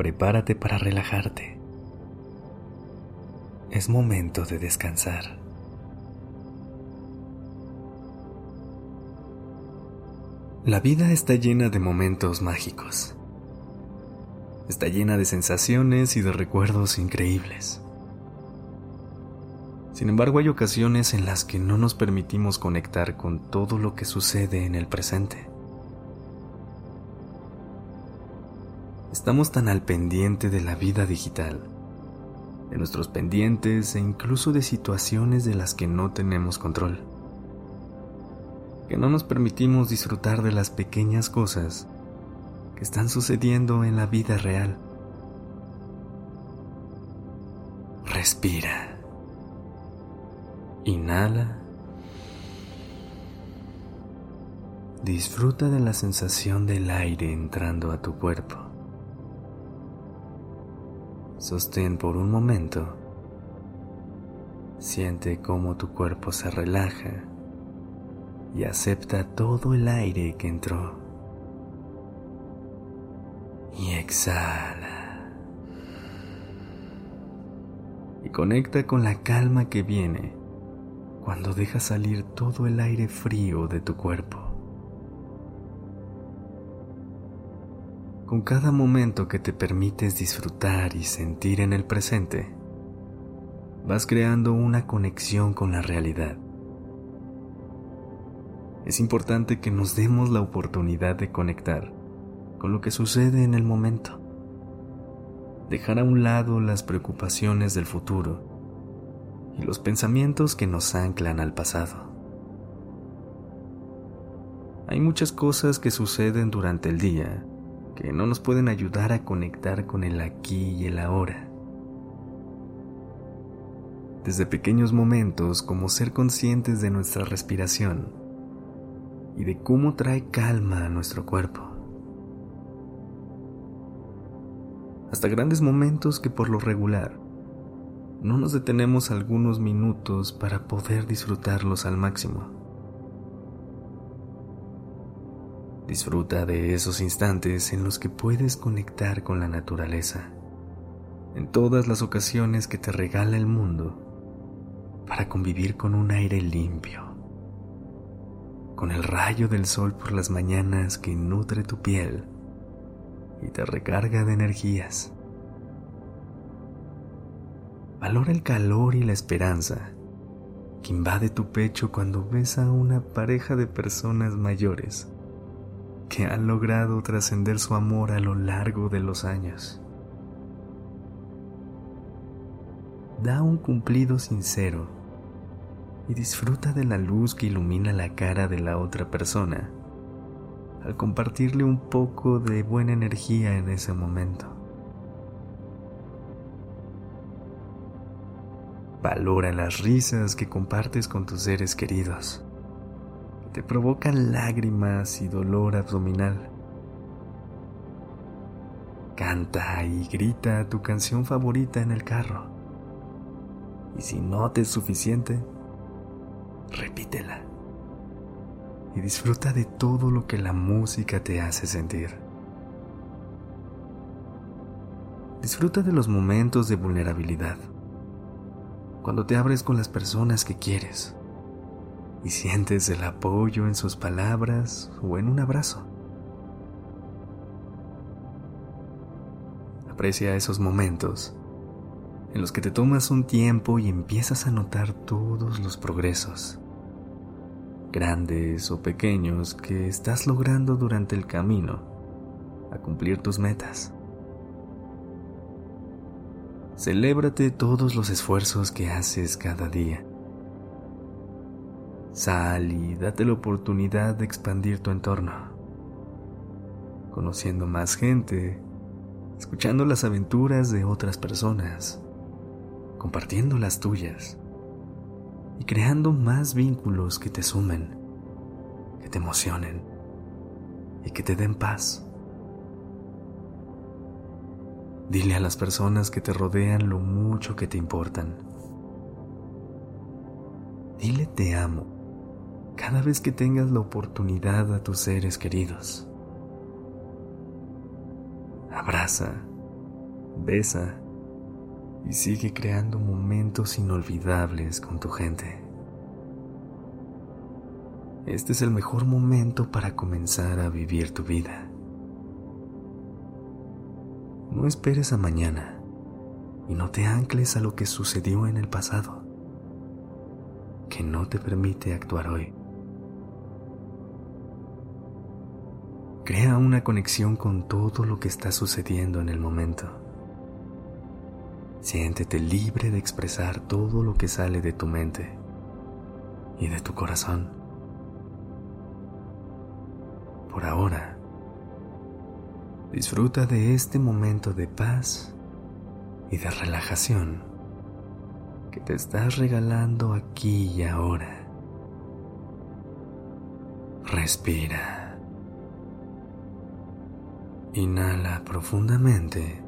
Prepárate para relajarte. Es momento de descansar. La vida está llena de momentos mágicos. Está llena de sensaciones y de recuerdos increíbles. Sin embargo, hay ocasiones en las que no nos permitimos conectar con todo lo que sucede en el presente. Estamos tan al pendiente de la vida digital, de nuestros pendientes e incluso de situaciones de las que no tenemos control, que no nos permitimos disfrutar de las pequeñas cosas que están sucediendo en la vida real. Respira. Inhala. Disfruta de la sensación del aire entrando a tu cuerpo. Sostén por un momento. Siente cómo tu cuerpo se relaja y acepta todo el aire que entró. Y exhala. Y conecta con la calma que viene cuando dejas salir todo el aire frío de tu cuerpo. Con cada momento que te permites disfrutar y sentir en el presente, vas creando una conexión con la realidad. Es importante que nos demos la oportunidad de conectar con lo que sucede en el momento. Dejar a un lado las preocupaciones del futuro y los pensamientos que nos anclan al pasado. Hay muchas cosas que suceden durante el día que no nos pueden ayudar a conectar con el aquí y el ahora. Desde pequeños momentos como ser conscientes de nuestra respiración y de cómo trae calma a nuestro cuerpo. Hasta grandes momentos que por lo regular no nos detenemos algunos minutos para poder disfrutarlos al máximo. Disfruta de esos instantes en los que puedes conectar con la naturaleza, en todas las ocasiones que te regala el mundo, para convivir con un aire limpio, con el rayo del sol por las mañanas que nutre tu piel y te recarga de energías. Valora el calor y la esperanza que invade tu pecho cuando ves a una pareja de personas mayores que han logrado trascender su amor a lo largo de los años. Da un cumplido sincero y disfruta de la luz que ilumina la cara de la otra persona al compartirle un poco de buena energía en ese momento. Valora las risas que compartes con tus seres queridos te provocan lágrimas y dolor abdominal. Canta y grita tu canción favorita en el carro. Y si no te es suficiente, repítela. Y disfruta de todo lo que la música te hace sentir. Disfruta de los momentos de vulnerabilidad. Cuando te abres con las personas que quieres y sientes el apoyo en sus palabras o en un abrazo. Aprecia esos momentos en los que te tomas un tiempo y empiezas a notar todos los progresos, grandes o pequeños, que estás logrando durante el camino a cumplir tus metas. Celébrate todos los esfuerzos que haces cada día Sal y date la oportunidad de expandir tu entorno, conociendo más gente, escuchando las aventuras de otras personas, compartiendo las tuyas y creando más vínculos que te sumen, que te emocionen y que te den paz. Dile a las personas que te rodean lo mucho que te importan. Dile te amo cada vez que tengas la oportunidad a tus seres queridos. Abraza, besa y sigue creando momentos inolvidables con tu gente. Este es el mejor momento para comenzar a vivir tu vida. No esperes a mañana y no te ancles a lo que sucedió en el pasado, que no te permite actuar hoy. Crea una conexión con todo lo que está sucediendo en el momento. Siéntete libre de expresar todo lo que sale de tu mente y de tu corazón. Por ahora, disfruta de este momento de paz y de relajación que te estás regalando aquí y ahora. Respira. Inhala profundamente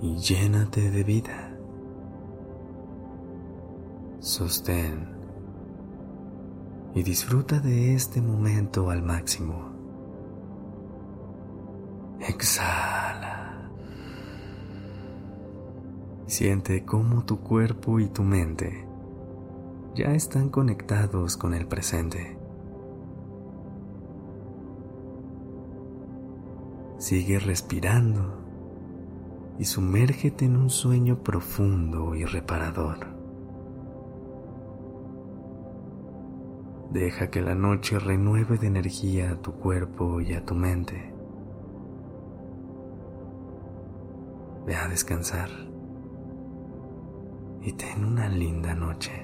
y llénate de vida. Sostén y disfruta de este momento al máximo. Exhala. Siente cómo tu cuerpo y tu mente ya están conectados con el presente. Sigue respirando y sumérgete en un sueño profundo y reparador. Deja que la noche renueve de energía a tu cuerpo y a tu mente. Ve a descansar y ten una linda noche.